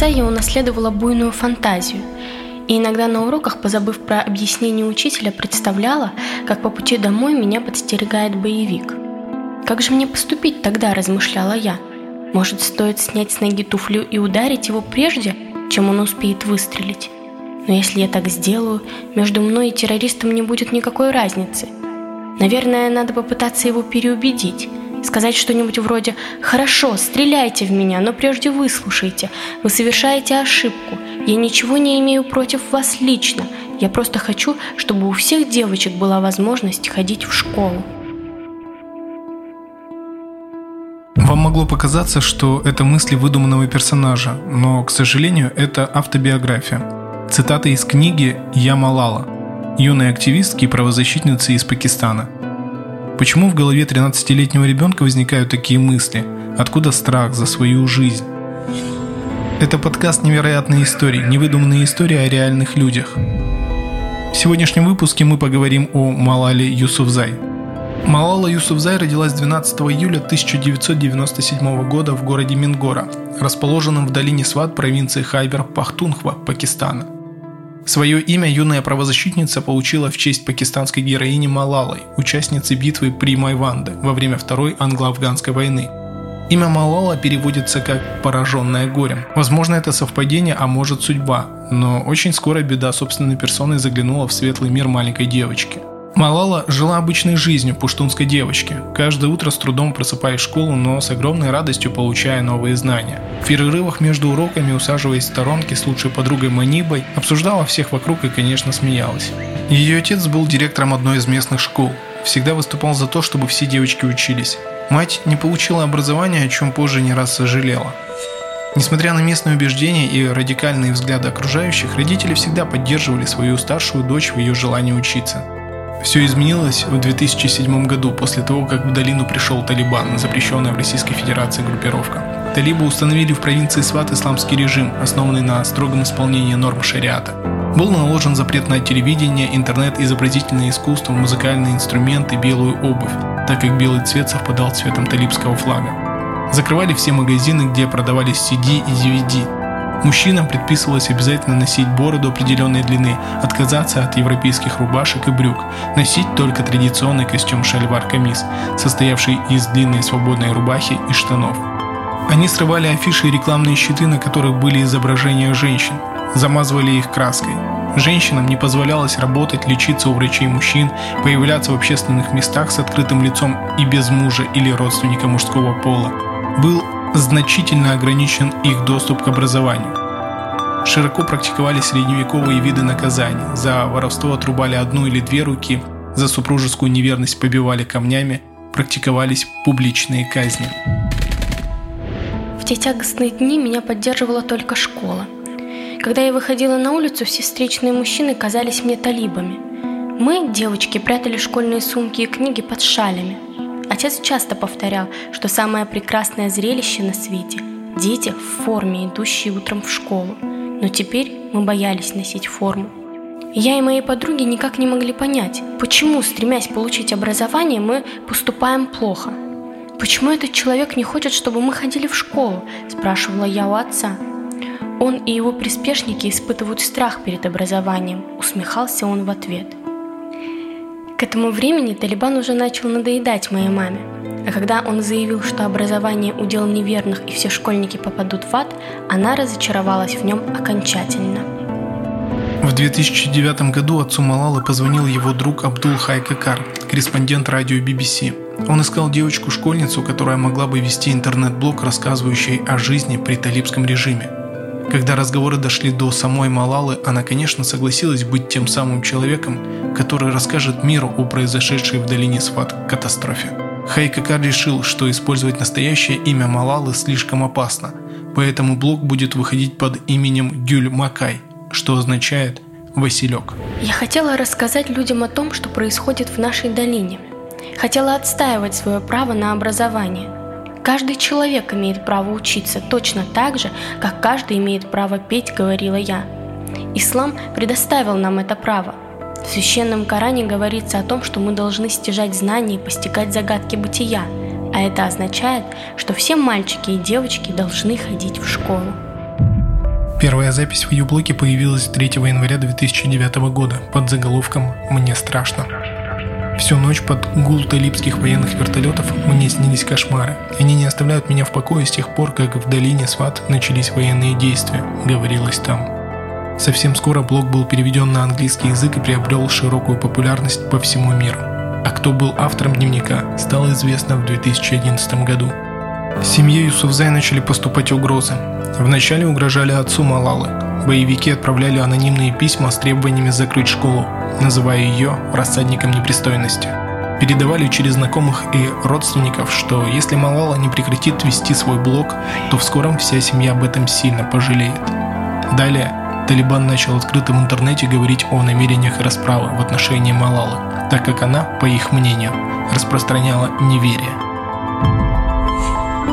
отца я унаследовала буйную фантазию. И иногда на уроках, позабыв про объяснение учителя, представляла, как по пути домой меня подстерегает боевик. Как же мне поступить тогда, размышляла я. Может, стоит снять с ноги туфлю и ударить его прежде, чем он успеет выстрелить? Но если я так сделаю, между мной и террористом не будет никакой разницы. Наверное, надо попытаться его переубедить. Сказать что-нибудь вроде «Хорошо, стреляйте в меня, но прежде выслушайте. Вы совершаете ошибку. Я ничего не имею против вас лично. Я просто хочу, чтобы у всех девочек была возможность ходить в школу». Вам могло показаться, что это мысли выдуманного персонажа, но, к сожалению, это автобиография. Цитата из книги «Я Малала», юной активистки и правозащитницы из Пакистана – Почему в голове 13-летнего ребенка возникают такие мысли? Откуда страх за свою жизнь? Это подкаст «Невероятные истории», невыдуманные истории о реальных людях. В сегодняшнем выпуске мы поговорим о Малале Юсуфзай. Малала Юсуфзай родилась 12 июля 1997 года в городе Мингора, расположенном в долине Сват провинции Хайбер-Пахтунхва, Пакистана – Свое имя юная правозащитница получила в честь пакистанской героини Малалой, участницы битвы при Майванде во время Второй англо-афганской войны. Имя Малала переводится как «пораженная горем». Возможно, это совпадение, а может судьба, но очень скоро беда собственной персоной заглянула в светлый мир маленькой девочки – Малала жила обычной жизнью пуштунской девочки, каждое утро с трудом просыпаясь в школу, но с огромной радостью получая новые знания. В перерывах между уроками, усаживаясь в сторонке с лучшей подругой Манибой, обсуждала всех вокруг и, конечно, смеялась. Ее отец был директором одной из местных школ, всегда выступал за то, чтобы все девочки учились. Мать не получила образования, о чем позже не раз сожалела. Несмотря на местные убеждения и радикальные взгляды окружающих, родители всегда поддерживали свою старшую дочь в ее желании учиться. Все изменилось в 2007 году, после того, как в долину пришел Талибан, запрещенная в Российской Федерации группировка. Талибы установили в провинции Сват исламский режим, основанный на строгом исполнении норм шариата. Был наложен запрет на телевидение, интернет, изобразительное искусство, музыкальные инструменты, белую обувь, так как белый цвет совпадал с цветом талибского флага. Закрывали все магазины, где продавались CD и DVD, Мужчинам предписывалось обязательно носить бороду определенной длины, отказаться от европейских рубашек и брюк, носить только традиционный костюм шальвар-камис, состоявший из длинной свободной рубахи и штанов. Они срывали афиши и рекламные щиты, на которых были изображения женщин, замазывали их краской. Женщинам не позволялось работать, лечиться у врачей мужчин, появляться в общественных местах с открытым лицом и без мужа или родственника мужского пола. Был значительно ограничен их доступ к образованию. Широко практиковали средневековые виды наказаний. За воровство отрубали одну или две руки, за супружескую неверность побивали камнями, практиковались публичные казни. В те тягостные дни меня поддерживала только школа. Когда я выходила на улицу, все встречные мужчины казались мне талибами. Мы, девочки, прятали школьные сумки и книги под шалями – Отец часто повторял, что самое прекрасное зрелище на свете – дети в форме, идущие утром в школу. Но теперь мы боялись носить форму. Я и мои подруги никак не могли понять, почему, стремясь получить образование, мы поступаем плохо. «Почему этот человек не хочет, чтобы мы ходили в школу?» – спрашивала я у отца. Он и его приспешники испытывают страх перед образованием, усмехался он в ответ – к этому времени Талибан уже начал надоедать моей маме. А когда он заявил, что образование удел неверных и все школьники попадут в ад, она разочаровалась в нем окончательно. В 2009 году отцу Малалы позвонил его друг Абдул Хайкакар, корреспондент радио BBC. Он искал девочку-школьницу, которая могла бы вести интернет-блог, рассказывающий о жизни при талибском режиме. Когда разговоры дошли до самой Малалы, она, конечно, согласилась быть тем самым человеком, который расскажет миру о произошедшей в долине Сват катастрофе. Хайкакар решил, что использовать настоящее имя Малалы слишком опасно, поэтому блог будет выходить под именем Гюль Макай, что означает «Василек». Я хотела рассказать людям о том, что происходит в нашей долине. Хотела отстаивать свое право на образование – Каждый человек имеет право учиться точно так же, как каждый имеет право петь, говорила я. Ислам предоставил нам это право. В священном Коране говорится о том, что мы должны стяжать знания и постигать загадки бытия, а это означает, что все мальчики и девочки должны ходить в школу. Первая запись в ее блоге появилась 3 января 2009 года под заголовком «Мне страшно». Всю ночь под гул талибских военных вертолетов мне снились кошмары. Они не оставляют меня в покое с тех пор, как в долине Сват начались военные действия, говорилось там. Совсем скоро блог был переведен на английский язык и приобрел широкую популярность по всему миру. А кто был автором дневника, стало известно в 2011 году. Семье Юсуфзай начали поступать угрозы. Вначале угрожали отцу Малалы. Боевики отправляли анонимные письма с требованиями закрыть школу, называя ее рассадником непристойности. Передавали через знакомых и родственников, что если Малала не прекратит вести свой блог, то в скором вся семья об этом сильно пожалеет. Далее Талибан начал открыто в интернете говорить о намерениях расправы в отношении Малалы, так как она, по их мнению, распространяла неверие.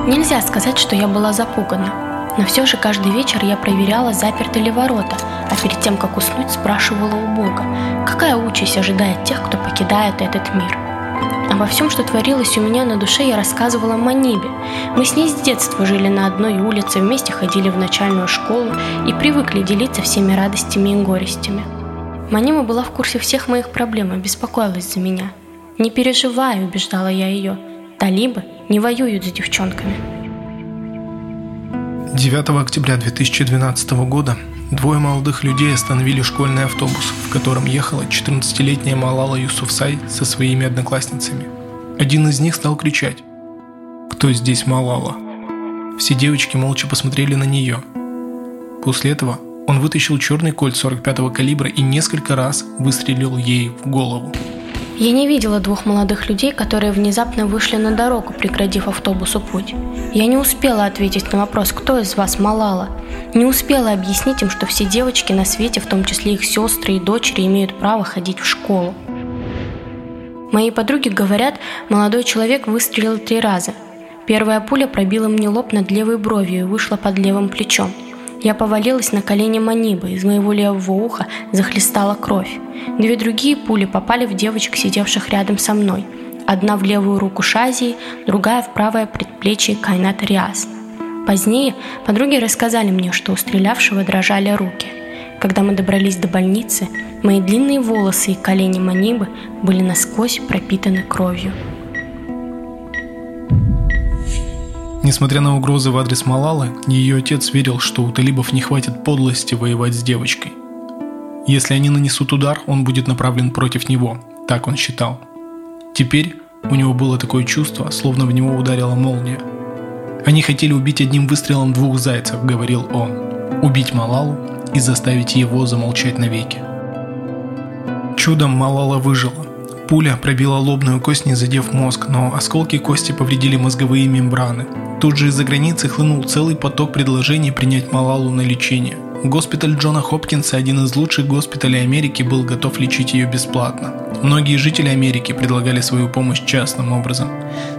Нельзя сказать, что я была запугана. Но все же каждый вечер я проверяла, заперты ли ворота, а перед тем, как уснуть, спрашивала у Бога, какая участь ожидает тех, кто покидает этот мир. Обо всем, что творилось у меня на душе, я рассказывала Манибе. Мы с ней с детства жили на одной улице, вместе ходили в начальную школу и привыкли делиться всеми радостями и горестями. Манима была в курсе всех моих проблем и беспокоилась за меня. «Не переживай», – убеждала я ее. «Талибы не воюют с девчонками». 9 октября 2012 года двое молодых людей остановили школьный автобус, в котором ехала 14-летняя Малала Юсуфсай со своими одноклассницами. Один из них стал кричать «Кто здесь Малала?». Все девочки молча посмотрели на нее. После этого он вытащил черный кольт 45-го калибра и несколько раз выстрелил ей в голову. Я не видела двух молодых людей, которые внезапно вышли на дорогу, преградив автобусу путь. Я не успела ответить на вопрос, кто из вас Малала. Не успела объяснить им, что все девочки на свете, в том числе их сестры и дочери, имеют право ходить в школу. Мои подруги говорят, молодой человек выстрелил три раза. Первая пуля пробила мне лоб над левой бровью и вышла под левым плечом – я повалилась на колени Манибы, из моего левого уха захлестала кровь. Две другие пули попали в девочек, сидевших рядом со мной. Одна в левую руку Шазии, другая в правое предплечье Кайната Риас. Позднее подруги рассказали мне, что у стрелявшего дрожали руки. Когда мы добрались до больницы, мои длинные волосы и колени Манибы были насквозь пропитаны кровью. Несмотря на угрозы в адрес Малалы, ее отец верил, что у талибов не хватит подлости воевать с девочкой. Если они нанесут удар, он будет направлен против него, так он считал. Теперь у него было такое чувство, словно в него ударила молния. Они хотели убить одним выстрелом двух зайцев, говорил он. Убить Малалу и заставить его замолчать навеки. Чудом Малала выжила. Пуля пробила лобную кость, не задев мозг, но осколки кости повредили мозговые мембраны. Тут же из-за границы хлынул целый поток предложений принять Малалу на лечение. Госпиталь Джона Хопкинса, один из лучших госпиталей Америки, был готов лечить ее бесплатно. Многие жители Америки предлагали свою помощь частным образом.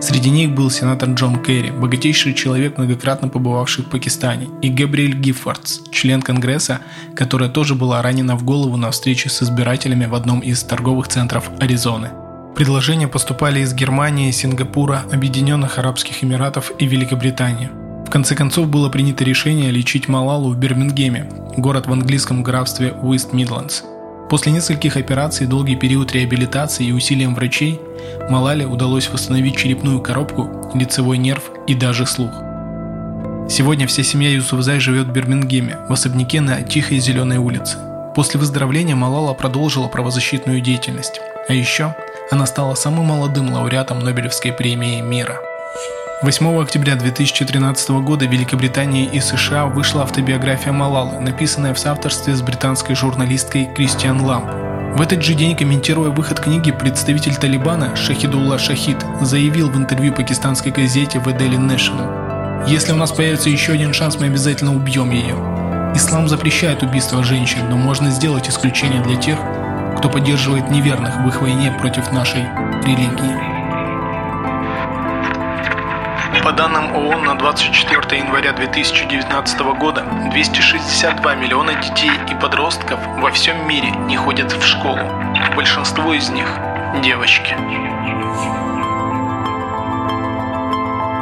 Среди них был сенатор Джон Керри, богатейший человек, многократно побывавший в Пакистане, и Габриэль Гиффордс, член Конгресса, которая тоже была ранена в голову на встрече с избирателями в одном из торговых центров Аризоны. Предложения поступали из Германии, Сингапура, Объединенных Арабских Эмиратов и Великобритании. В конце концов было принято решение лечить Малалу в Бирмингеме, город в английском графстве Уист Мидландс. После нескольких операций, долгий период реабилитации и усилиям врачей, Малале удалось восстановить черепную коробку, лицевой нерв и даже слух. Сегодня вся семья Юсуфзай живет в Бирмингеме, в особняке на Тихой Зеленой улице. После выздоровления Малала продолжила правозащитную деятельность. А еще она стала самым молодым лауреатом Нобелевской премии мира. 8 октября 2013 года в Великобритании и США вышла автобиография Малалы, написанная в соавторстве с британской журналисткой Кристиан Ламп. В этот же день, комментируя выход книги, представитель Талибана Шахидулла Шахид заявил в интервью пакистанской газете The Daily National «Если у нас появится еще один шанс, мы обязательно убьем ее. Ислам запрещает убийство женщин, но можно сделать исключение для тех, кто поддерживает неверных в их войне против нашей религии. По данным ООН на 24 января 2019 года 262 миллиона детей и подростков во всем мире не ходят в школу. Большинство из них – девочки.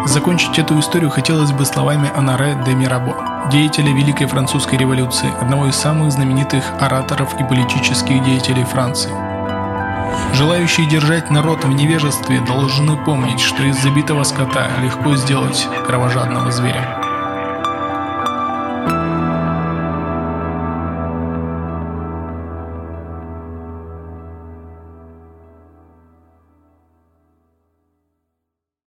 Закончить эту историю хотелось бы словами Анаре де Мирабо. деятеля Великой Французской революции, одного из самых знаменитых ораторов и политических деятелей Франции. Желающие держать народ в невежестве должны помнить, что из забитого скота легко сделать кровожадного зверя.